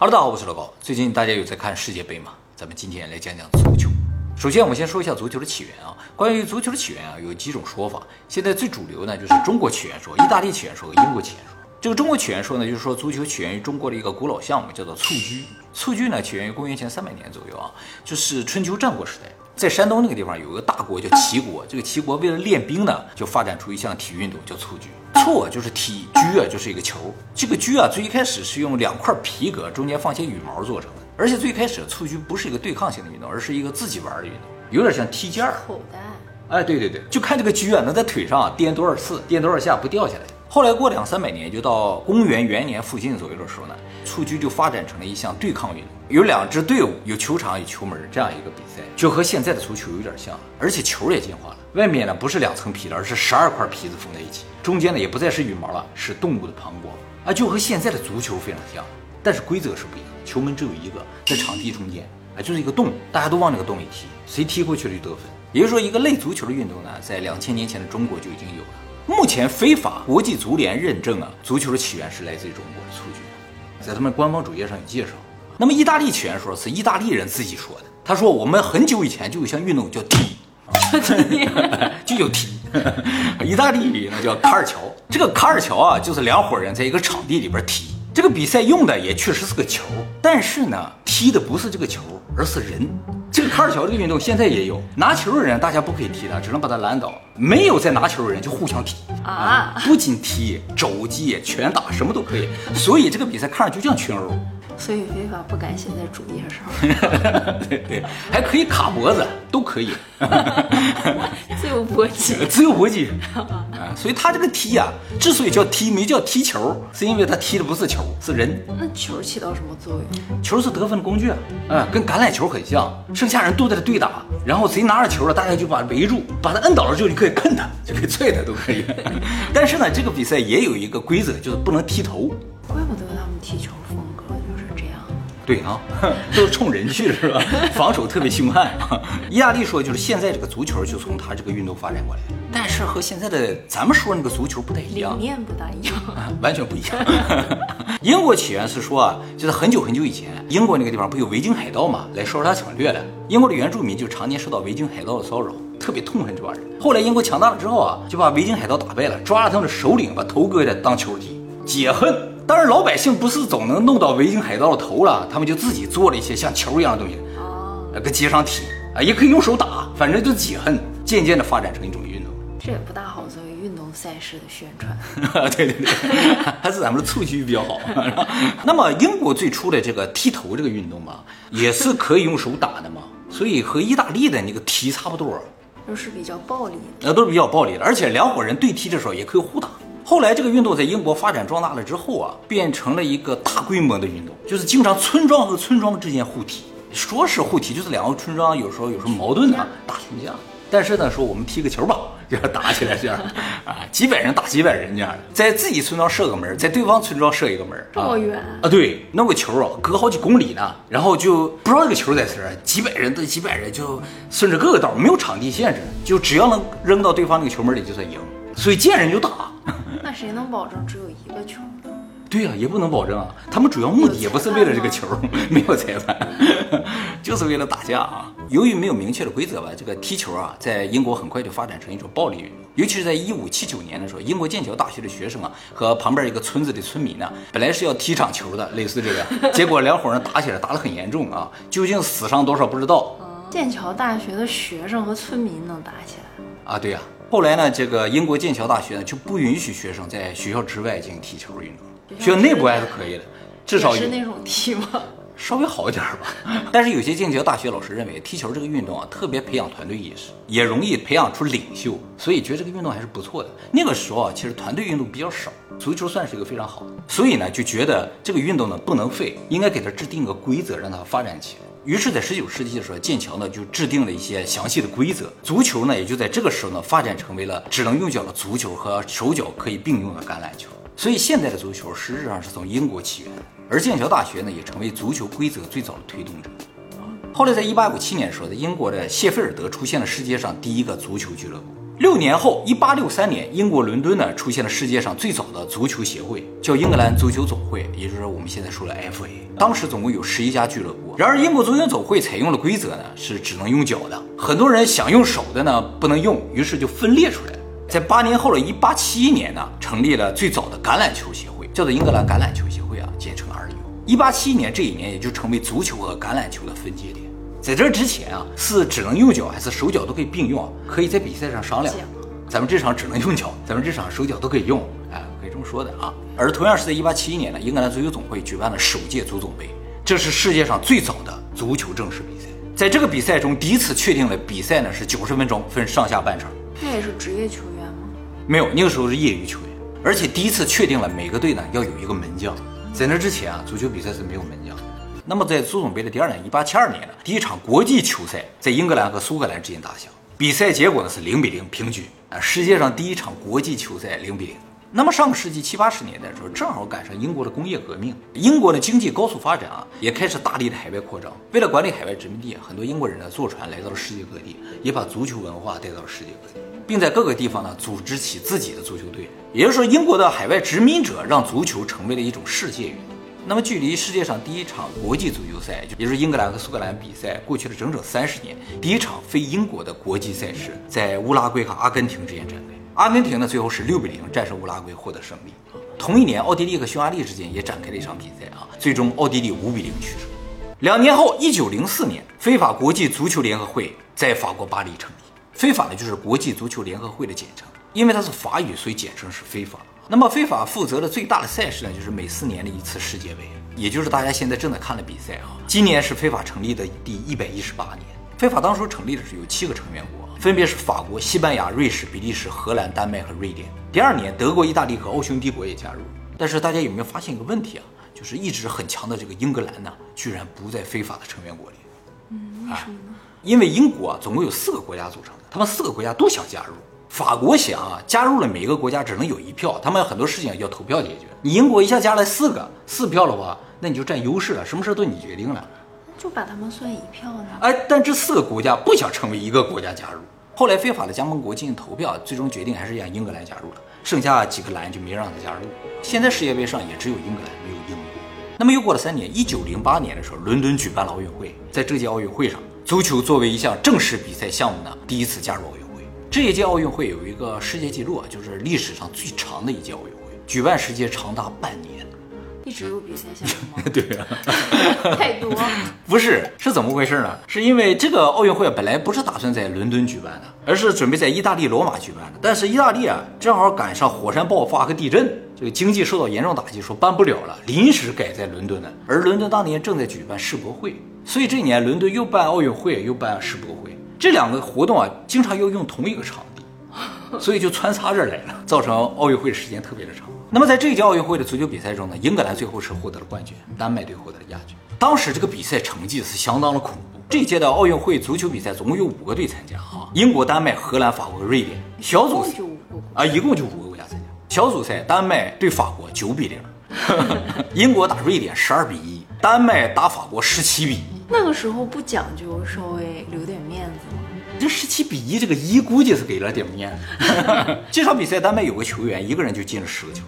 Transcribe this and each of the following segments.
哈喽大家好，我是老高。最近大家有在看世界杯吗？咱们今天来讲讲足球。首先，我们先说一下足球的起源啊。关于足球的起源啊，有几种说法。现在最主流呢，就是中国起源说、意大利起源说和英国起源说。这个中国起源说呢，就是说足球起源于中国的一个古老项目，叫做蹴鞠。蹴鞠呢，起源于公元前三百年左右啊，就是春秋战国时代。在山东那个地方有一个大国叫齐国，这个齐国为了练兵呢，就发展出一项体育运动叫蹴鞠。蹴啊就是踢，鞠啊就是一个球。这个鞠啊最一开始是用两块皮革中间放些羽毛做成的，而且最开始蹴鞠不是一个对抗性的运动，而是一个自己玩的运动，有点像踢毽儿。口袋。哎，对对对，就看这个鞠啊能在腿上颠多少次，颠多少下不掉下来。后来过两三百年，就到公元元年附近左右的时候呢，蹴鞠就发展成了一项对抗运动。有两支队伍，有球场有球门这样一个比赛，就和现在的足球有点像，而且球也进化了。外面呢不是两层皮了，而是十二块皮子缝在一起，中间呢也不再是羽毛了，是动物的膀胱啊，就和现在的足球非常像。但是规则是不一样，球门只有一个，在场地中间，啊就是一个洞，大家都往那个洞里踢，谁踢过去了就得分。也就是说，一个类足球的运动呢，在两千年前的中国就已经有了。目前非法国际足联认证啊，足球的起源是来自于中国的蹴鞠，在他们官方主页上有介绍。那么意大利起源说是意大利人自己说的，他说我们很久以前就有项运动叫踢，就叫踢。意大利呢叫卡尔乔，这个卡尔乔啊就是两伙人在一个场地里边踢，这个比赛用的也确实是个球，但是呢踢的不是这个球，而是人。这个卡尔乔这个运动现在也有，拿球的人大家不可以踢他，只能把他拦倒；没有在拿球的人就互相踢啊，不仅踢，肘击、拳打什么都可以。所以这个比赛看上去就像群殴。所以非法不敢写在主页上。对对，还可以卡脖子，都可以。自由搏击，自由搏击啊！所以他这个踢啊，之所以叫踢，没叫踢球，是因为他踢的不是球，是人。那球起到什么作用？球是得分工具啊，嗯，跟橄榄球很像。剩下人都在这对打，然后谁拿着球了，大家就把围住，把他摁倒了之后，你可以啃他，就可以踹他，都可以。但是呢，这个比赛也有一个规则，就是不能踢头。怪不得他们踢球。对啊，都是冲人去的是吧？防守特别凶悍。意大利说就是现在这个足球就从他这个运动发展过来，但是和现在的咱们说那个足球不太一样，理念不大一样，完全不一样。英国起源是说啊，就是很久很久以前，英国那个地方不有维京海盗嘛，来烧杀抢掠的，英国的原住民就常年受到维京海盗的骚扰，特别痛恨这帮人。后来英国强大了之后啊，就把维京海盗打败了，抓了他们的首领，把头割下当球踢，解恨。当然，老百姓不是总能弄到维京海盗的头了，他们就自己做了一些像球一样的东西，啊，搁街上踢啊，也可以用手打，反正就解恨，渐渐的发展成一种运动。这也不大好作为运动赛事的宣传。对 对对，还是咱们的蹴鞠比较好。那么英国最初的这个踢头这个运动嘛，也是可以用手打的嘛，所以和意大利的那个踢差不多，都是比较暴力的，那都是比较暴力的，而且两伙人对踢的时候也可以互打。后来这个运动在英国发展壮大了之后啊，变成了一个大规模的运动，就是经常村庄和村庄之间互踢，说是互踢，就是两个村庄有时候有什么矛盾啊，打群架。但是呢，说我们踢个球吧，就要打起来这样啊，几百人打几百人这样，在自己村庄设个门，在对方村庄设一个门，这么远啊？对，弄个球啊，隔好几公里呢，然后就不知道这个球在哪儿，几百人对几百人就顺着各个道，没有场地限制，就只要能扔到对方那个球门里就算赢，所以见人就打。那谁能保证只有一个球？对呀，也不能保证啊。他们主要目的也不是为了这个球，没有裁判，就是为了打架啊。由于没有明确的规则吧，这个踢球啊，在英国很快就发展成一种暴力运动。尤其是在一五七九年的时候，英国剑桥大学的学生啊，和旁边一个村子的村民呢，本来是要踢场球的，类似这个，结果两伙人打起来，打得很严重啊。究竟死伤多少不知道。剑桥大学的学生和村民能打起来？啊，对呀。后来呢，这个英国剑桥大学呢就不允许学生在学校之外进行踢球运动，学校内部还是可以的，至少是那种踢吗？稍微好一点吧。但是有些剑桥大学老师认为，踢球这个运动啊，特别培养团队意识，也容易培养出领袖，所以觉得这个运动还是不错的。那个时候啊，其实团队运动比较少，足球算是一个非常好的，所以呢，就觉得这个运动呢不能废，应该给它制定个规则，让它发展起来。于是，在十九世纪的时候，剑桥呢就制定了一些详细的规则，足球呢也就在这个时候呢发展成为了只能用脚的足球和手脚可以并用的橄榄球。所以，现在的足球实质上是从英国起源，而剑桥大学呢也成为足球规则最早的推动者。后来，在一八五七年的时候，在英国的谢菲尔德出现了世界上第一个足球俱乐部。六年后，一八六三年，英国伦敦呢出现了世界上最早的足球协会，叫英格兰足球总会，也就是我们现在说的 FA。当时总共有十一家俱乐部。然而，英国足球总会采用的规则呢是只能用脚的，很多人想用手的呢不能用，于是就分裂出来。在八年后的一八七一年呢，成立了最早的橄榄球协会，叫做英格兰橄榄球协会啊，简称 RU。一八七一年这一年，也就成为足球和橄榄球的分界点。在这之前啊，是只能用脚还是手脚都可以并用啊？可以在比赛上商量。咱们这场只能用脚，咱们这场手脚都可以用，哎，可以这么说的啊。而同样是在1871年呢，英格兰足球总会举办了首届足总杯，这是世界上最早的足球正式比赛。在这个比赛中，第一次确定了比赛呢是九十分钟，分上下半场。那也是职业球员吗？没有，那个时候是业余球员。而且第一次确定了每个队呢要有一个门将。在那之前啊，足球比赛是没有门将。那么在足总杯的第二年，一八七二年呢，第一场国际球赛在英格兰和苏格兰之间打响，比赛结果呢是零比零平局啊，世界上第一场国际球赛零比零。那么上个世纪七八十年代的时候，正好赶上英国的工业革命，英国的经济高速发展啊，也开始大力的海外扩张。为了管理海外殖民地，很多英国人呢坐船来到了世界各地，也把足球文化带到了世界各地，并在各个地方呢组织起自己的足球队。也就是说，英国的海外殖民者让足球成为了一种世界运动。那么，距离世界上第一场国际足球赛，也就是英格兰和苏格兰比赛，过去了整整三十年。第一场非英国的国际赛事在乌拉圭和阿根廷之间展开。阿根廷呢，最后是六比零战胜乌拉圭，获得胜利。同一年，奥地利和匈牙利之间也展开了一场比赛啊，最终奥地利五比零取胜。两年后，一九零四年，非法国际足球联合会在法国巴黎成立。非法呢，就是国际足球联合会的简称，因为它是法语，所以简称是非法。那么非法负责的最大的赛事呢，就是每四年的一次世界杯，也就是大家现在正在看的比赛啊。今年是非法成立的第一百一十八年。非法当初成立的是有七个成员国，分别是法国、西班牙、瑞士、比利时、荷兰、丹麦和瑞典。第二年，德国、意大利和奥匈帝国也加入。但是大家有没有发现一个问题啊？就是一直很强的这个英格兰呢，居然不在非法的成员国里。嗯，为什么呢？因为英国啊，总共有四个国家组成的，他们四个国家都想加入。法国想啊，加入了每一个国家只能有一票，他们很多事情要投票解决。你英国一下加了四个四票的话，那你就占优势了，什么事都你决定了，就把他们算一票呢？哎，但这四个国家不想成为一个国家加入，后来非法的加盟国进行投票，最终决定还是让英格兰加入了，剩下几个蓝就没让他加入。现在世界杯上也只有英格兰，没有英国。那么又过了三年，一九零八年的时候，伦敦举办了奥运会，在这届奥运会上，足球作为一项正式比赛项目呢，第一次加入奥运。这一届奥运会有一个世界纪录啊，就是历史上最长的一届奥运会，举办时间长达半年，一直有比赛项目吗？对啊，太多。不是，是怎么回事呢？是因为这个奥运会本来不是打算在伦敦举办的，而是准备在意大利罗马举办的。但是意大利啊，正好赶上火山爆发和地震，这个经济受到严重打击，说办不了了，临时改在伦敦的。而伦敦当年正在举办世博会，所以这一年伦敦又办奥运会又办世博会。这两个活动啊，经常要用同一个场地，所以就穿插着来了，造成奥运会的时间特别的长。那么在这一届奥运会的足球比赛中呢，英格兰最后是获得了冠军，丹麦队获得了亚军。当时这个比赛成绩是相当的恐怖。这一届的奥运会足球比赛总共有五个队参加哈，英国、丹麦、荷兰、法国瑞典。小组赛啊，一共就五个国家参加。小组赛，丹麦对法国九比零，英国打瑞典十二比一，丹麦打法国十七比一。那个时候不讲究，稍微留点面子吗？这十七比一，这个一估计是给了点面子。这场比赛，丹麦有个球员一个人就进了十个球。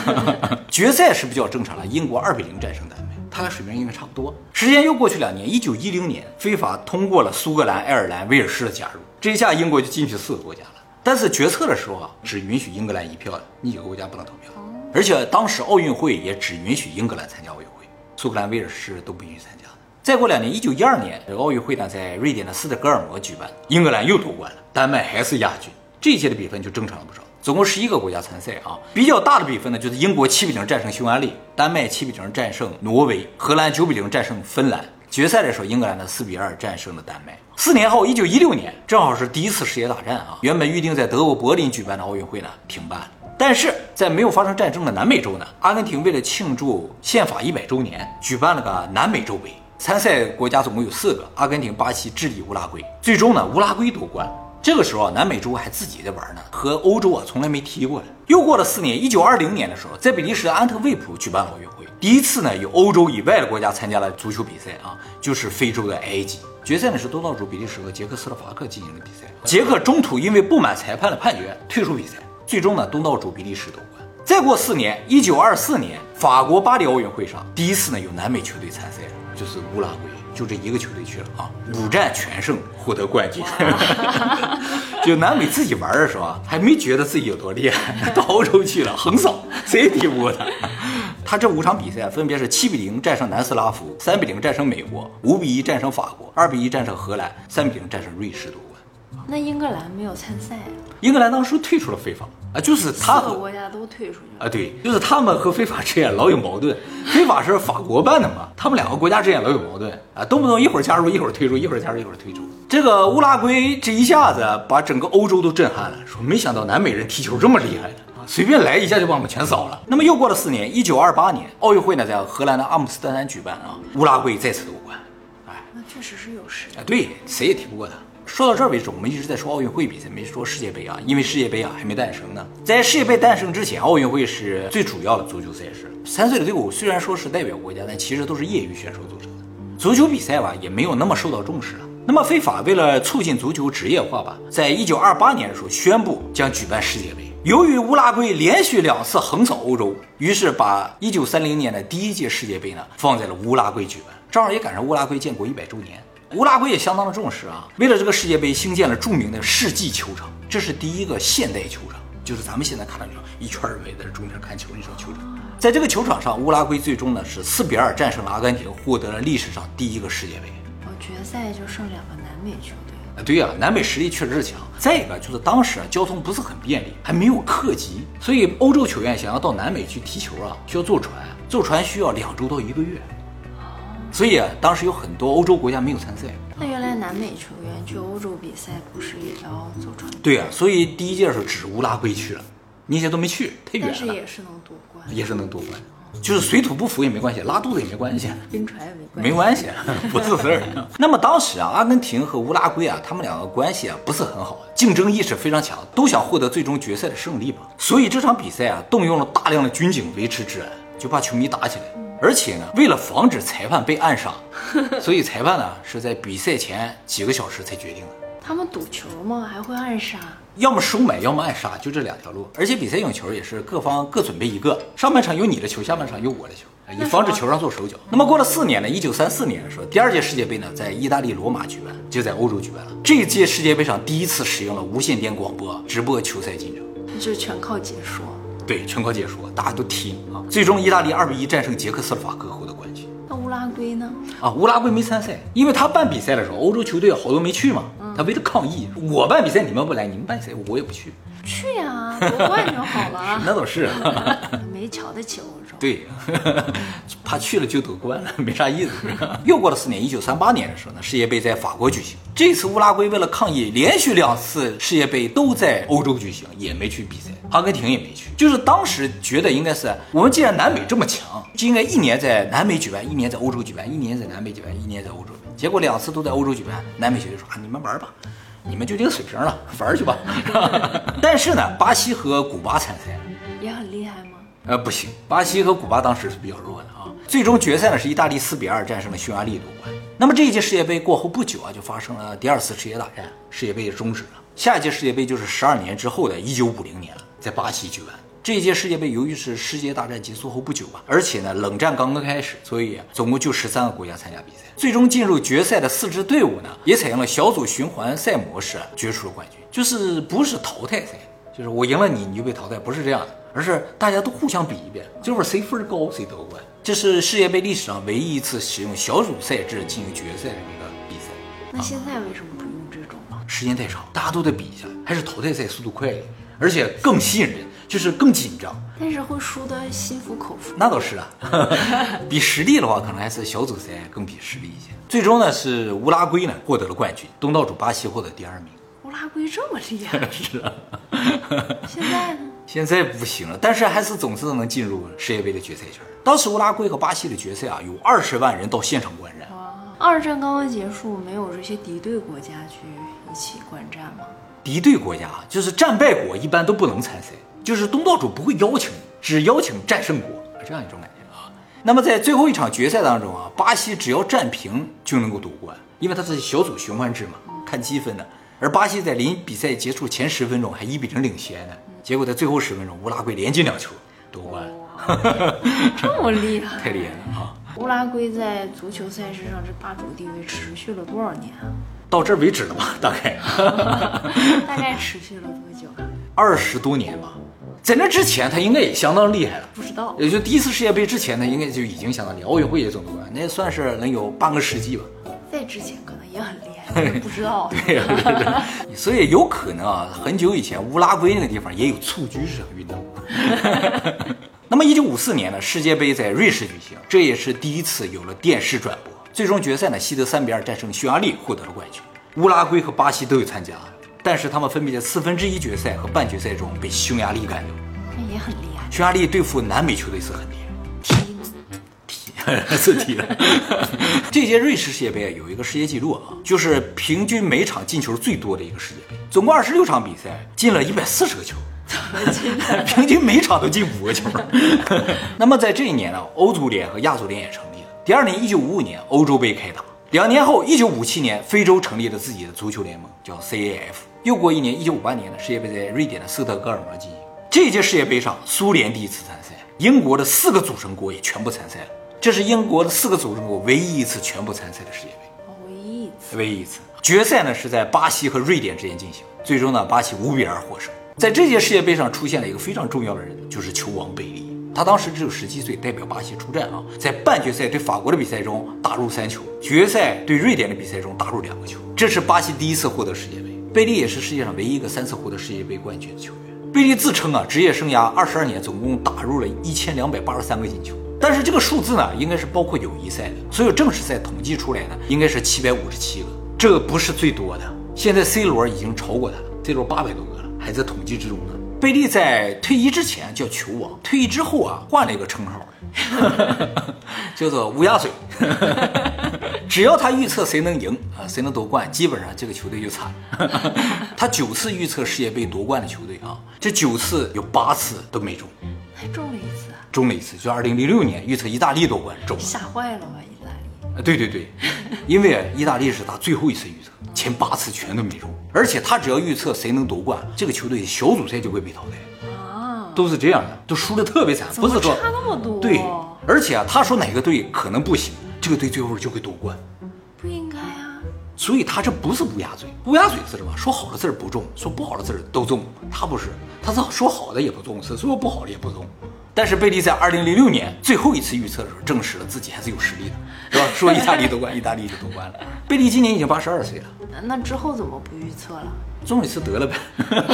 决赛是比较正常了，英国二比零战胜丹麦，他俩水平应该差不多。时间又过去两年，一九一零年，非法通过了苏格兰、爱尔兰、威尔士的加入，这一下英国就进去四个国家了。但是决策的时候啊，只允许英格兰一票的，你几个国家不能投票。而且当时奥运会也只允许英格兰参加奥运会，苏格兰、威尔士都不允许参加。再过两年，一九一二年，这奥运会呢在瑞典的斯德哥尔摩举办，英格兰又夺冠了，丹麦还是亚军。这一届的比分就正常了不少，总共十一个国家参赛啊。比较大的比分呢，就是英国七比零战胜匈牙利，丹麦七比零战胜挪威，荷兰九比零战胜芬兰。决赛的时候，英格兰的四比二战胜了丹麦。四年后，一九一六年，正好是第一次世界大战啊。原本预定在德国柏林举办的奥运会呢停办了，但是在没有发生战争的南美洲呢，阿根廷为了庆祝宪法一百周年，举办了个南美洲杯。参赛国家总共有四个：阿根廷、巴西、智利、乌拉圭。最终呢，乌拉圭夺冠。这个时候啊，南美洲还自己在玩呢，和欧洲啊从来没踢过。又过了四年，一九二零年的时候，在比利时安特卫普举办奥运会。第一次呢，有欧洲以外的国家参加了足球比赛啊，就是非洲的埃及。决赛呢是东道主比利时和捷克斯洛伐克进行的比赛。捷克中途因为不满裁判的判决退出比赛，最终呢东道主比利时夺冠。再过四年，一九二四年法国巴黎奥运会上，第一次呢有南美球队参赛，就是乌拉圭。就这一个球队去了啊，五战全胜，获得冠军。就南美自己玩的时候啊，还没觉得自己有多厉害，到欧洲去了横扫，谁也敌不过他。他这五场比赛分别是七比零战胜南斯拉夫，三比零战胜美国，五比一战胜法国，二比一战胜荷兰，三比零战胜瑞士夺冠。那英格兰没有参赛？英格兰当时退出了非法。啊，就是他四个国家都退出去了啊，对，就是他们和非法之间老有矛盾。非法是法国办的嘛，他们两个国家之间老有矛盾啊，动不动一会儿加入一会儿退出，一会儿加入一会儿退出。这个乌拉圭这一下子把整个欧洲都震撼了，说没想到南美人踢球这么厉害的啊，随便来一下就把我们全扫了。那么又过了四年，一九二八年奥运会呢在荷兰的阿姆斯特丹举办啊，乌拉圭再次夺冠，哎，那确实是有实力啊，对，谁也踢不过他。说到这儿为止，我们一直在说奥运会比赛，没说世界杯啊，因为世界杯啊还没诞生呢。在世界杯诞生之前，奥运会是最主要的足球赛事。参赛的队伍虽然说是代表国家，但其实都是业余选手组成的。足球比赛吧，也没有那么受到重视了。那么非法为了促进足球职业化吧，在一九二八年的时候宣布将举办世界杯。由于乌拉圭连续两次横扫欧洲，于是把一九三零年的第一届世界杯呢放在了乌拉圭举办，正好也赶上乌拉圭建国一百周年。乌拉圭也相当的重视啊，为了这个世界杯兴建了著名的世纪球场，这是第一个现代球场，就是咱们现在看到这种一圈围在中间看球那种球场。在这个球场上，乌拉圭最终呢是四比二战胜了阿根廷，获得了历史上第一个世界杯。哦，决赛就剩两个南美球队啊？对呀，南美实力确实是强。再一个就是当时啊交通不是很便利，还没有客机，所以欧洲球员想要到南美去踢球啊，需要坐船，坐船需要两周到一个月。所以啊，当时有很多欧洲国家没有参赛。那原来南美球员去欧洲比赛不是也要坐船？对啊，所以第一届的时候只乌拉圭去了，那些都没去，太远了。但是也是能夺冠，也是能夺冠，就是水土不服也没关系，拉肚子也没关系，晕船也没关系，没关系，不是事儿。那么当时啊，阿根廷和乌拉圭啊，他们两个关系啊不是很好，竞争意识非常强，都想获得最终决赛的胜利嘛。所以这场比赛啊，动用了大量的军警维持治安，就怕球迷打起来。而且呢，为了防止裁判被暗杀，所以裁判呢是在比赛前几个小时才决定的。他们赌球吗？还会暗杀？要么收买，要么暗杀，就这两条路。而且比赛用球也是各方各准备一个，上半场有你的球，下半场有我的球，以防止球上做手脚。那么过了四年呢，一九三四年的时候，第二届世界杯呢在意大利罗马举办，就在欧洲举办了。这一届世界杯上第一次使用了无线电广播直播球赛进程，就全靠解说。对，全靠解说，大家都听啊。最终，意大利二比一战胜捷克斯洛伐克，获得冠军。那乌拉圭呢？啊，乌拉圭没参赛，因为他办比赛的时候，欧洲球队好多没去嘛。他为了抗议，我办比赛你们不来，你们办赛我也不去。去呀，夺冠就好了。那倒是，没瞧得起欧洲。对，怕去了就夺冠了，没啥意思。又过了四年，一九三八年的时候呢，世界杯在法国举行。这次乌拉圭为了抗议，连续两次世界杯都在欧洲举行，也没去比赛。阿根廷也没去，就是当时觉得应该是我们既然南美这么强，就应该一年在南美举办，一年在欧洲举办，一年在南美举办，一年在欧洲。结果两次都在欧洲举办，南美球队说啊，你们玩吧。你们就这个水平了，玩去吧。但是呢，巴西和古巴参赛也很厉害吗？呃，不行，巴西和古巴当时是比较弱的啊。最终决赛呢是意大利四比二战胜了匈牙利夺冠。那么这一届世界杯过后不久啊，就发生了第二次世界大战，世界杯也终止了。下一届世界杯就是十二年之后的一九五零年了，在巴西举办。这一届世界杯由于是世界大战结束后不久吧，而且呢冷战刚刚开始，所以总共就十三个国家参加比赛。最终进入决赛的四支队伍呢，也采用了小组循环赛模式，决出了冠军。就是不是淘汰赛，就是我赢了你，你就被淘汰，不是这样的，而是大家都互相比一遍，最后谁分高谁夺冠。这是世界杯历史上唯一一次使用小组赛制进行决赛的一个比赛。那现在为什么不用这种呢？时间太长，大家都得比一下，还是淘汰赛速度快一点，而且更吸引人。就是更紧张，但是会输得心服口服。那倒是啊，比实力的话，可能还是小组赛更比实力一些。最终呢，是乌拉圭呢获得了冠军，东道主巴西获得第二名。乌拉圭这么厉害？是啊。现在呢？现在不行了，但是还是总是能进入世界杯的决赛圈。当时乌拉圭和巴西的决赛啊，有二十万人到现场观战。二战刚刚结束，没有这些敌对国家去一起观战吗？敌对国家就是战败国，一般都不能参赛。就是东道主不会邀请，只邀请战胜国，这样一种感觉啊。那么在最后一场决赛当中啊，巴西只要战平就能够夺冠，因为它是小组循环制嘛，看积分的。而巴西在临比赛结束前十分钟还一比零领先呢，结果在最后十分钟，乌拉圭连进两球夺冠，这么厉害，太厉害了啊！乌拉圭在足球赛事上这霸主地位持续了多少年啊？到这儿为止了吧？大概 大概持续了多久啊？二十多年吧。在那之前，他应该也相当厉害了。不知道，也就第一次世界杯之前，呢应该就已经相当厉害。奥运会也总夺冠，那也算是能有半个世纪吧。在之前可能也很厉害，不知道。对呀，对对。所以有可能啊，很久以前乌拉圭那个地方也有蹴鞠这项运动。那么，一九五四年呢，世界杯在瑞士举行，这也是第一次有了电视转播。最终决赛呢，西德三比二战胜匈牙利，获得了冠军。乌拉圭和巴西都有参加。但是他们分别在四分之一决赛和半决赛中被匈牙利干掉，那也很厉害。匈牙利对付南美球队是很厉害，踢踢 是踢的。这届瑞士世界杯有一个世界纪录啊，就是平均每场进球最多的一个世界杯，总共二十六场比赛进了一百四十个球，平均每场都进五个球。那么在这一年呢，欧足联和亚足联也成立了。第二年，一九五五年欧洲杯开打。两年后，一九五七年，非洲成立了自己的足球联盟，叫 CAF。又过一年，一九五八年呢世界杯在瑞典的斯德哥尔摩进行。这届世界杯上，苏联第一次参赛，英国的四个组成国也全部参赛了。这是英国的四个组成国唯一一次全部参赛的世界杯。唯一一次。唯一一次。决赛呢是在巴西和瑞典之间进行，最终呢巴西五比二获胜。在这届世界杯上出现了一个非常重要的人，就是球王贝利。他当时只有十七岁，代表巴西出战啊，在半决赛对法国的比赛中打入三球，决赛对瑞典的比赛中打入两个球。这是巴西第一次获得世界杯。贝利也是世界上唯一一个三次获得世界杯冠军的球员。贝利自称啊，职业生涯二十二年，总共打入了一千两百八十三个进球。但是这个数字呢，应该是包括友谊赛的，所有正式赛统计出来呢，应该是七百五十七个。这不是最多的，现在 C 罗已经超过他了，C 罗八百多个了，还在统计之中呢。贝利在退役之前叫球王，退役之后啊，换了一个称号，叫做乌鸦嘴。只要他预测谁能赢啊，谁能夺冠，基本上这个球队就惨。他九次预测世界杯夺冠的球队啊，这九次有八次都没中，还中了一次，中了一次，就二零零六年预测意大利夺冠中了，吓坏了吧对对对，因为意大利是他最后一次预测，前八次全都没中，而且他只要预测谁能夺冠，这个球队小组赛就会被淘汰啊，都是这样的，都输的特别惨，不是说差那么多？对，而且啊，他说哪个队可能不行。这个队最后就会夺冠，不应该啊！所以他这不是乌鸦嘴，乌鸦嘴是什么？说好的字儿不中，说不好的字儿都中。他不是，他是说好的也不中，是说不好的也不中。但是贝利在二零零六年最后一次预测的时候，证实了自己还是有实力的，说意大利夺冠，意大利就夺冠了。贝利今年已经八十二岁了，那之后怎么不预测了？中一次得了呗，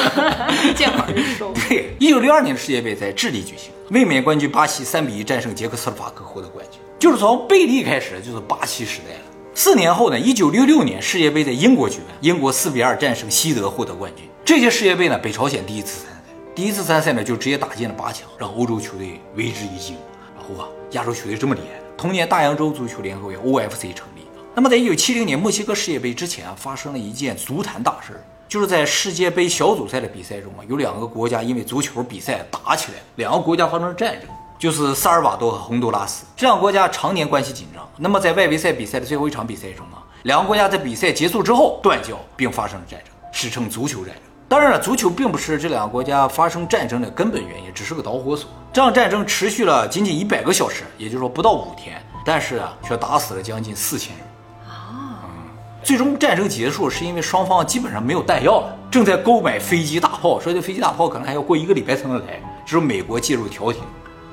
见好就收。对，一九六二年的世界杯在智利举行，卫冕冠军巴西三比一战胜捷克斯洛伐克，获得冠军。就是从贝利开始，就是巴西时代了。四年后呢，一九六六年世界杯在英国举办，英国四比二战胜西德，获得冠军。这届世界杯呢，北朝鲜第一次参赛，第一次参赛呢就直接打进了八强，让欧洲球队为之一惊。然后啊，亚洲球队这么厉害。同年，大洋洲足球联合会 （OFC） 成立。那么在一九七零年墨西哥世界杯之前啊，发生了一件足坛大事儿，就是在世界杯小组赛的比赛中啊，有两个国家因为足球比赛打起来，两个国家发生了战争。就是萨尔瓦多和洪都拉斯这两个国家常年关系紧张。那么在外围赛比赛的最后一场比赛中啊，两个国家在比赛结束之后断交，并发生了战争，史称足球战争。当然了，足球并不是这两个国家发生战争的根本原因，只是个导火索。这场战争持续了仅仅一百个小时，也就是说不到五天，但是啊，却打死了将近四千人。啊，嗯，最终战争结束是因为双方基本上没有弹药了，正在购买飞机大炮，说这飞机大炮可能还要过一个礼拜才能来，只有美国介入调停。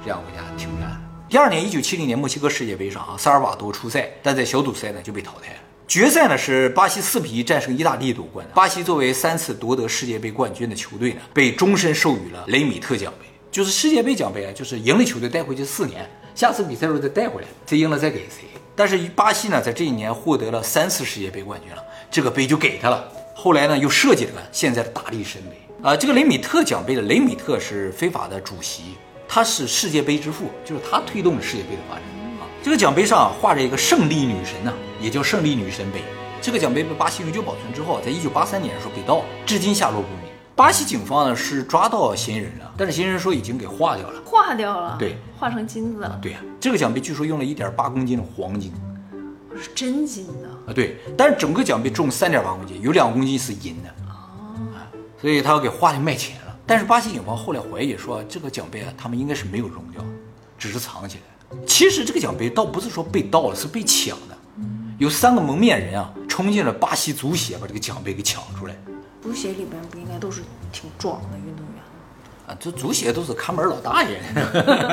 这两个国家停战。第二年，一九七零年墨西哥世界杯上啊，萨尔瓦多出赛，但在小组赛呢就被淘汰了。决赛呢是巴西四比一战胜意大利夺冠。巴西作为三次夺得世界杯冠军的球队呢，被终身授予了雷米特奖杯，就是世界杯奖杯啊，就是赢了球队带回去四年，下次比赛时候再带回来，谁赢了再给谁。但是巴西呢，在这一年获得了三次世界杯冠军了，这个杯就给他了。后来呢，又设计了现在的大力神杯啊。这个雷米特奖杯的雷米特是非法的主席。他是世界杯之父，就是他推动了世界杯的发展。这个奖杯上画着一个胜利女神呢，也叫胜利女神杯。这个奖杯被巴西永久保存之后，在一九八三年的时候被盗，至今下落不明。巴西警方呢是抓到嫌疑人了，但是嫌疑人说已经给化掉了。化掉了，对，化成金子了，对呀、这个奖杯据说用了一点八公斤的黄金是真金的。啊，对，但是整个奖杯重三点八公斤，有两公斤是银的。啊，所以他要给花里卖钱了。但是巴西警方后来怀疑说，这个奖杯啊，他们应该是没有扔掉，只是藏起来。其实这个奖杯倒不是说被盗了，是被抢的。有三个蒙面人啊，冲进了巴西足协，把这个奖杯给抢出来。足协里边不应该都是挺壮的运动员吗？啊，这足协都是看门老大爷。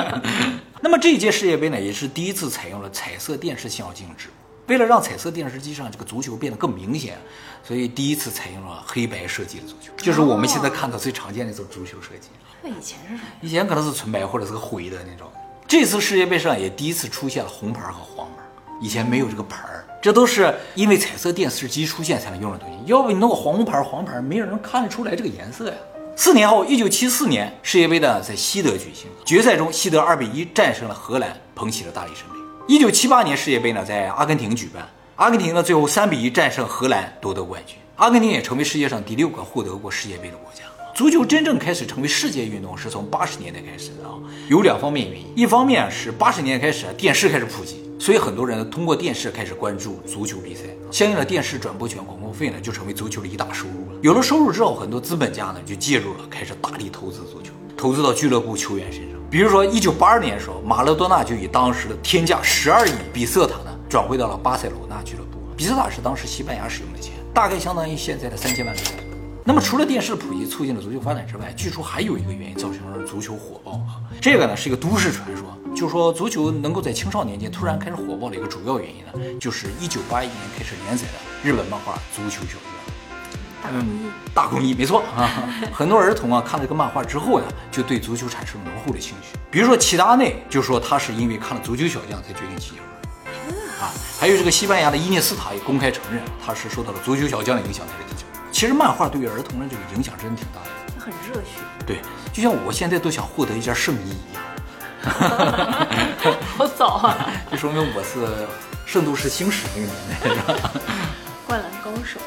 那么这一届世界杯呢，也是第一次采用了彩色电视信号静止。为了让彩色电视机上这个足球变得更明显，所以第一次采用了黑白设计的足球，就是我们现在看到最常见的这种足球设计。那以前是啥呀？以前可能是纯白或者是个灰的那种。这次世界杯上也第一次出现了红牌和黄牌，以前没有这个牌儿，这都是因为彩色电视机出现才能用的东西。要不你弄个红牌黄牌，没有人看得出来这个颜色呀。四年后，一九七四年世界杯呢在西德举行，决赛中西德二比一战胜了荷兰，捧起了大力神杯。一九七八年世界杯呢在阿根廷举办，阿根廷呢最后三比一战胜荷兰，夺得冠军。阿根廷也成为世界上第六个获得过世界杯的国家。足球真正开始成为世界运动是从八十年代开始的啊，有两方面原因。一方面是八十年代开始，电视开始普及，所以很多人通过电视开始关注足球比赛，相应的电视转播权、广告费呢就成为足球的一大收入了。有了收入之后，很多资本家呢就介入了，开始大力投资足球，投资到俱乐部球员身上。比如说，一九八二年的时候，马勒多纳就以当时的天价十二亿比瑟塔呢转会到了巴塞罗那俱乐部。比瑟塔是当时西班牙使用的钱，大概相当于现在的三千万美元。那么除了电视普及促进了足球发展之外，据说还有一个原因造成了足球火爆啊。这个呢是一个都市传说，就是说足球能够在青少年间突然开始火爆的一个主要原因呢，就是一九八一年开始连载的日本漫画《足球小将》。大公益。大公益，没错啊！很多儿童啊看了这个漫画之后呢，就对足球产生了浓厚的兴趣。比如说齐达内就说他是因为看了《足球小将》才决定踢球的啊。还有这个西班牙的伊涅斯塔也公开承认，他是受到了《足球小将》的影响才是踢球。其实漫画对于儿童的这个影响真的挺大的。很热血，对，就像我现在都想获得一件圣衣一样，好早啊！就说明我是圣斗士星矢那个年代，是吧？灌篮高手，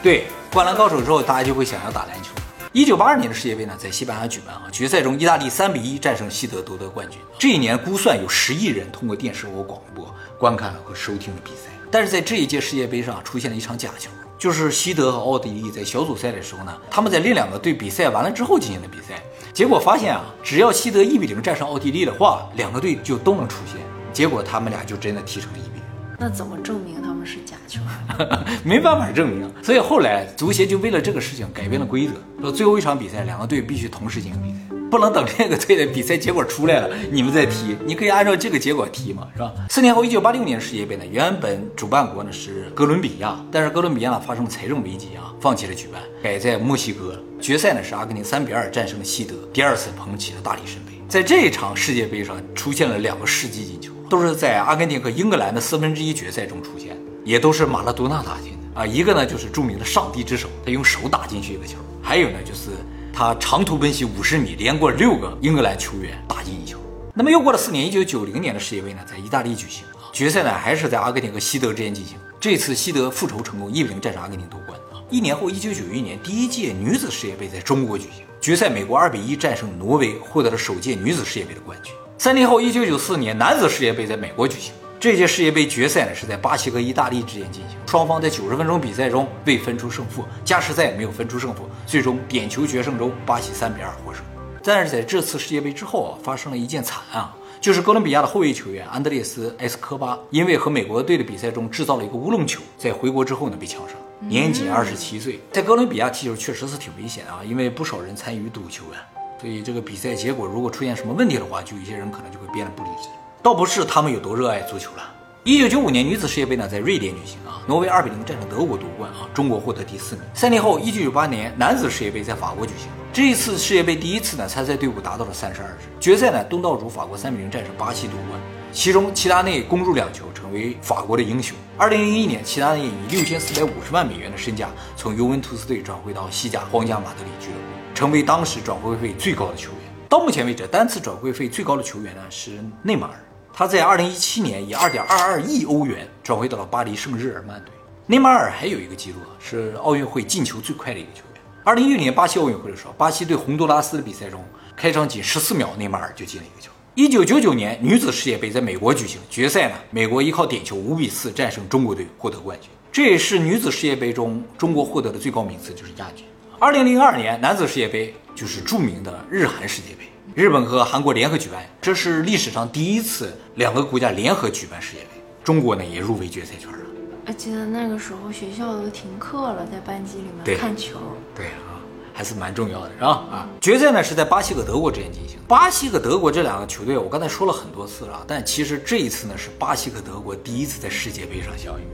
对，灌篮高手之后，大家就会想要打篮球。一九八二年的世界杯呢，在西班牙举办啊，决赛中意大利三比一战胜西德，夺得冠军。这一年估算有十亿人通过电视和广播观看了和收听了比赛。但是在这一届世界杯上出现了一场假球，就是西德和奥地利在小组赛的时候呢，他们在另两个队比赛完了之后进行的比赛，结果发现啊，只要西德一比零战胜奥地利的话，两个队就都能出线。结果他们俩就真的踢成了一比零。那怎么证明他们是假球？没办法证明，所以后来足协就为了这个事情改变了规则，说最后一场比赛两个队必须同时进行比赛，不能等这个队的比赛结果出来了你们再踢，你可以按照这个结果踢嘛，是吧？四年后，一九八六年世界杯呢，原本主办国呢是哥伦比亚，但是哥伦比亚呢发生财政危机啊，放弃了举办，改在墨西哥。决赛呢是阿根廷三比二战胜了西德，第二次捧起了大力神杯。在这一场世界杯上出现了两个世纪进球，都是在阿根廷和英格兰的四分之一决赛中出现，也都是马拉多纳打进的啊。一个呢就是著名的上帝之手，他用手打进去一个球；还有呢就是他长途奔袭五十米，连过六个英格兰球员打进一球。那么又过了四年，一九九零年的世界杯呢，在意大利举行啊，决赛呢还是在阿根廷和西德之间进行。这次西德复仇成功，一比零战胜阿根廷夺冠啊。一年后，一九九一年第一届女子世界杯在中国举行，决赛美国二比一战胜挪威，获得了首届女子世界杯的冠军。三年后，一九九四年男子世界杯在美国举行，这届世界杯决赛呢是在巴西和意大利之间进行，双方在九十分钟比赛中未分出胜负，加时赛也没有分出胜负，最终点球决胜中巴西三比二获胜。但是在这次世界杯之后啊，发生了一件惨案啊，就是哥伦比亚的后卫球员安德烈斯·埃斯科巴因为和美国队的比赛中制造了一个乌龙球，在回国之后呢被枪杀，年仅二十七岁。在哥伦比亚踢球确实是挺危险啊，因为不少人参与赌球啊，所以这个比赛结果如果出现什么问题的话，就有些人可能就会变得不理智。倒不是他们有多热爱足球了。一九九五年女子世界杯呢在瑞典举行啊，挪威二比零战胜德国夺冠啊，中国获得第四名。三年后，一九九八年男子世界杯在法国举行，这一次世界杯第一次呢参赛队伍达到了三十二支，决赛呢东道主法国三比零战胜巴西夺冠，其中齐达内攻入两球，成为法国的英雄。二零零一年，齐达内以六千四百五十万美元的身价从尤文图斯队转会到西甲皇家马德里俱乐部，成为当时转会费最高的球员。到目前为止，单次转会费最高的球员呢是内马尔。他在二零一七年以二点二二亿欧元转回到了巴黎圣日耳曼队。内马尔还有一个记录啊，是奥运会进球最快的一个球员。二零一六年巴西奥运会的时候，巴西对洪都拉斯的比赛中，开场仅十四秒，内马尔就进了一个球。一九九九年女子世界杯在美国举行，决赛呢，美国依靠点球五比四战胜中国队，获得冠军。这也是女子世界杯中中国获得的最高名次，就是亚军。二零零二年男子世界杯就是著名的日韩世界杯，日本和韩国联合举办，这是历史上第一次两个国家联合举办世界杯。中国呢也入围决赛圈了。我记得那个时候学校都停课了，在班级里面看球。对啊，还是蛮重要的，是吧？啊，决赛呢是在巴西和德国之间进行。巴西和德国这两个球队，我刚才说了很多次了，但其实这一次呢是巴西和德国第一次在世界杯上相遇。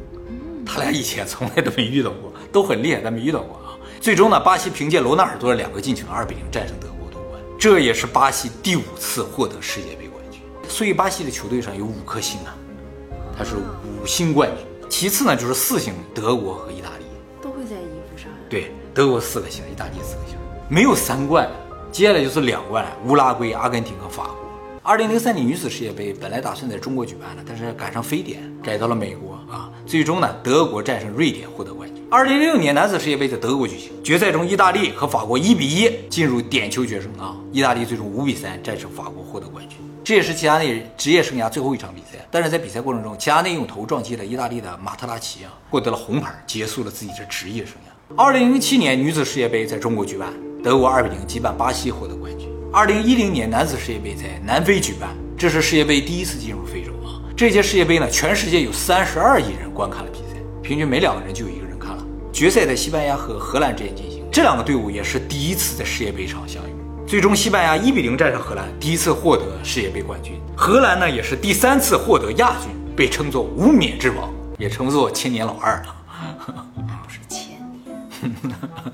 他俩以前从来都没遇到过，都很厉害，但没遇到过啊。最终呢，巴西凭借罗纳尔多的两个进球，二比零战胜德。这也是巴西第五次获得世界杯冠军。所以巴西的球队上有五颗星啊，它是五星冠军。其次呢就是四星，德国和意大利都会在衣服上。对，德国四个星，意大利四个星，没有三冠。接下来就是两冠，乌拉圭、阿根廷和法国。二零零三年女子世界杯本来打算在中国举办的，但是赶上非典，改到了美国啊。最终呢，德国战胜瑞典获得冠军。二零零六年男子世界杯在德国举行，决赛中意大利和法国一比一进入点球决胜啊。意大利最终五比三战胜法国获得冠军。这也是齐达内职业生涯最后一场比赛。但是在比赛过程中，齐达内用头撞击了意大利的马特拉齐啊，获得了红牌，结束了自己的职业生涯。二零零七年女子世界杯在中国举办。德国二比零击败巴西获得冠军。二零一零年男子世界杯在南非举办，这是世界杯第一次进入非洲啊！这届世界杯呢，全世界有三十二亿人观看了比赛，平均每两个人就有一。决赛在西班牙和荷兰之间进行，这两个队伍也是第一次在世界杯上相遇。最终，西班牙一比零战胜荷兰，第一次获得世界杯冠军。荷兰呢，也是第三次获得亚军，被称作无冕之王，也称作千年老二了。不是千年，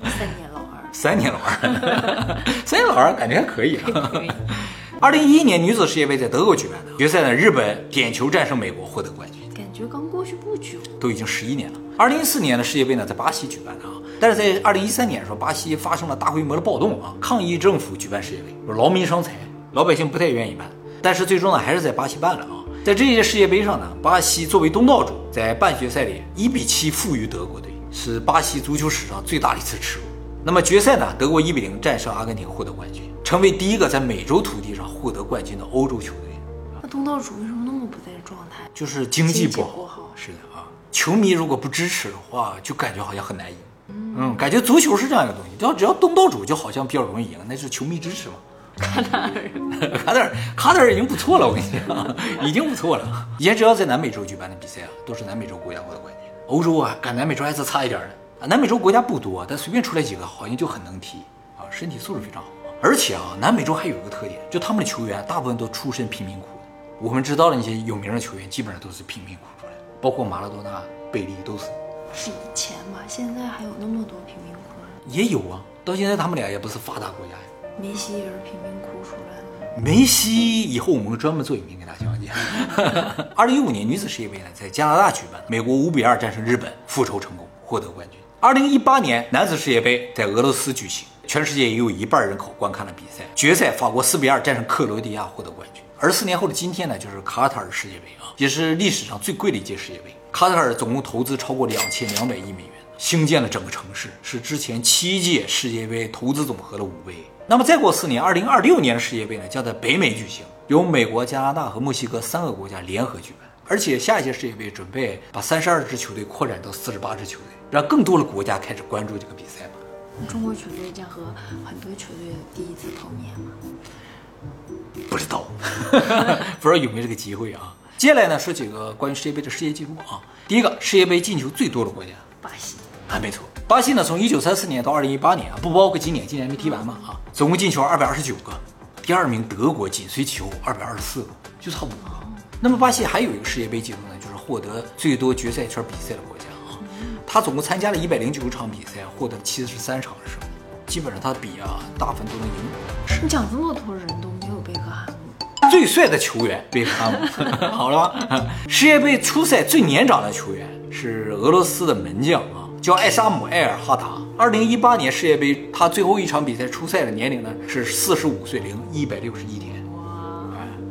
三年老二。三年老二，三年老二感觉还可以。二零一一年女子世界杯在德国举办的决赛呢，日本点球战胜美国获得冠军。感觉刚过去不久，都已经十一年了。二零一四年的世界杯呢，在巴西举办的啊，但是在二零一三年的时候，巴西发生了大规模的暴动啊，抗议政府举办世界杯，劳民伤财，老百姓不太愿意办。但是最终呢，还是在巴西办了啊。在这届世界杯上呢，巴西作为东道主，在半决赛里一比七负于德国队，是巴西足球史上最大的一次耻辱。那么决赛呢？德国一比零战胜阿根廷，获得冠军，成为第一个在美洲土地上获得冠军的欧洲球队。那东道主为什么？就是经济不好。是的啊，球迷如果不支持的话，就感觉好像很难赢。嗯，感觉足球是这样一个东西，只要只要东道主就好像比较容易赢，那是球迷支持嘛。卡塔尔，卡塔尔，卡塔尔已经不错了，我跟你讲，已经不错了。以前只要在南美洲举办的比赛啊，都是南美洲国家获得冠军。欧洲啊，赶南美洲还是差一点的。啊，南美洲国家不多，但随便出来几个，好像就很能踢啊，身体素质非常好。而且啊，南美洲还有一个特点，就他们的球员大部分都出身贫民窟。我们知道的那些有名的球员，基本上都是贫民窟出来的，包括马拉多纳、贝利都是。是以前嘛，现在还有那么多贫民窟？也有啊，到现在他们俩也不是发达国家呀。梅西也是贫民窟出来的。梅西以后我们专门做影片给大家讲解。二零一五年女子世界杯呢，在加拿大举办，美国五比二战胜日本，复仇成功，获得冠军。二零一八年男子世界杯在俄罗斯举行，全世界也有一半人口观看了比赛。决赛，法国四比二战胜克罗地亚，获得冠军。而四年后的今天呢，就是卡塔尔世界杯啊，也是历史上最贵的一届世界杯。卡塔尔总共投资超过两千两百亿美元，兴建了整个城市，是之前七届世界杯投资总和的五倍。那么再过四年，二零二六年的世界杯呢，将在北美举行，由美国、加拿大和墨西哥三个国家联合举办。而且下一届世界杯准备把三十二支球队扩展到四十八支球队。让更多的国家开始关注这个比赛吧。中国球队将和很多球队第一次碰面吗？不知道，不知道有没有这个机会啊。接下来呢，说几个关于世界杯的世界纪录啊。第一个，世界杯进球最多的国家，巴西。啊，没错，巴西呢，从一九三四年到二零一八年啊，不包括今年，今年没踢完嘛啊，总共进球二百二十九个。第二名德国紧随其后，二百二十四个，就差五个。那么巴西还有一个世界杯纪录呢，就是获得最多决赛圈比赛的国家啊。他总共参加了一百零九场比赛，获得七十三场的胜利，基本上他比啊大部分都能赢。你讲这么多人都没有贝克汉姆，最帅的球员贝克汉姆，好了吧？世界杯初赛最年长的球员是俄罗斯的门将啊，叫艾沙姆埃尔哈达。二零一八年世界杯他最后一场比赛初赛的年龄呢是四十五岁零一百六十一天。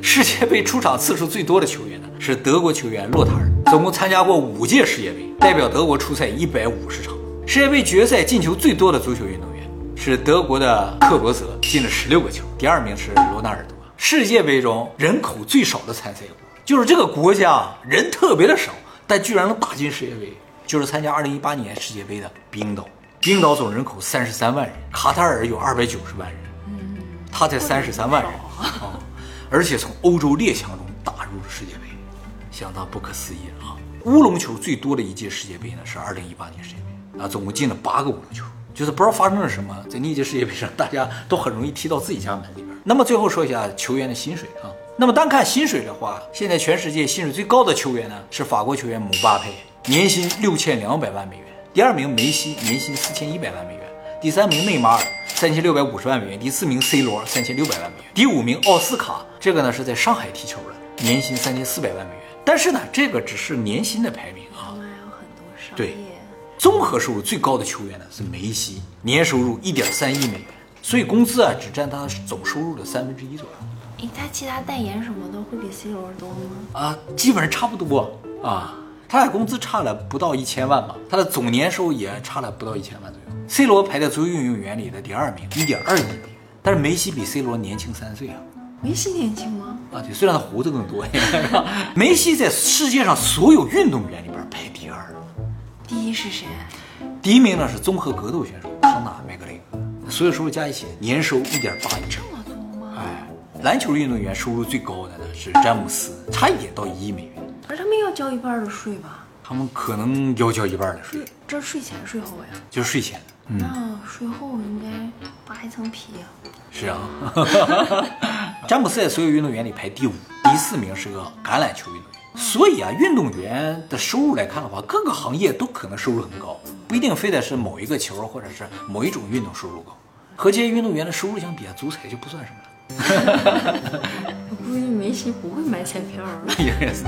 世界杯出场次数最多的球员呢是德国球员洛塔尔，总共参加过五届世界杯。代表德国出赛一百五十场，世界杯决赛进球最多的足球运动员是德国的克罗泽进了十六个球，第二名是罗纳尔多。世界杯中人口最少的参赛国，就是这个国家人特别的少，但居然能打进世界杯，就是参加二零一八年世界杯的冰岛。冰岛总人口三十三万人，卡塔尔有二百九十万人，他才三十三万人啊，而且从欧洲列强中打入了世界杯，相当不可思议啊！乌龙球最多的一届世界杯呢是二零一八年世界杯啊，总共进了八个乌龙球，就是不知道发生了什么，在那届世界杯上，大家都很容易踢到自己家门里边。那么最后说一下球员的薪水啊，那么单看薪水的话，现在全世界薪水最高的球员呢是法国球员姆巴佩，年薪六千两百万美元。第二名梅西，年薪四千一百万美元；第三名内马尔，三千六百五十万美元；第四名 C 罗，三千六百万美元；第五名奥斯卡，这个呢是在上海踢球的，年薪三千四百万美元。但是呢，这个只是年薪的排名啊。还有很多商对业。综合收入最高的球员呢是梅西，年收入一点三亿美元，所以工资啊只占他总收入的三分之一左右诶，他其他代言什么的会比 C 罗多吗？啊，基本上差不多啊。他俩工资差了不到一千万吧，他的总年收入也差了不到一千万左右。C 罗排在足球运动员里的第二名，一点二亿美元，但是梅西比 C 罗年轻三岁啊。梅西年轻吗？啊，对，虽然他胡子更多 一点，梅西在世界上所有运动员里边排第二，第一是谁？第一名呢是综合格斗选手康纳麦格雷格，所有收入加一起年收一点八亿。这么多吗？哎，篮球运动员收入最高的呢是詹姆斯，差一点到一亿美元，而他们要交一半的税吧？他们可能要交一半的税，这税前税后呀？就是税前的。那税后应该扒一层皮呀、是啊，詹姆斯在所有运动员里排第五，第四名是个橄榄球运动员。所以啊，运动员的收入来看的话，各个行业都可能收入很高，不一定非得是某一个球或者是某一种运动收入高。和这些运动员的收入相比啊，足彩就不算什么了。我估计梅西不会买彩票了。也是。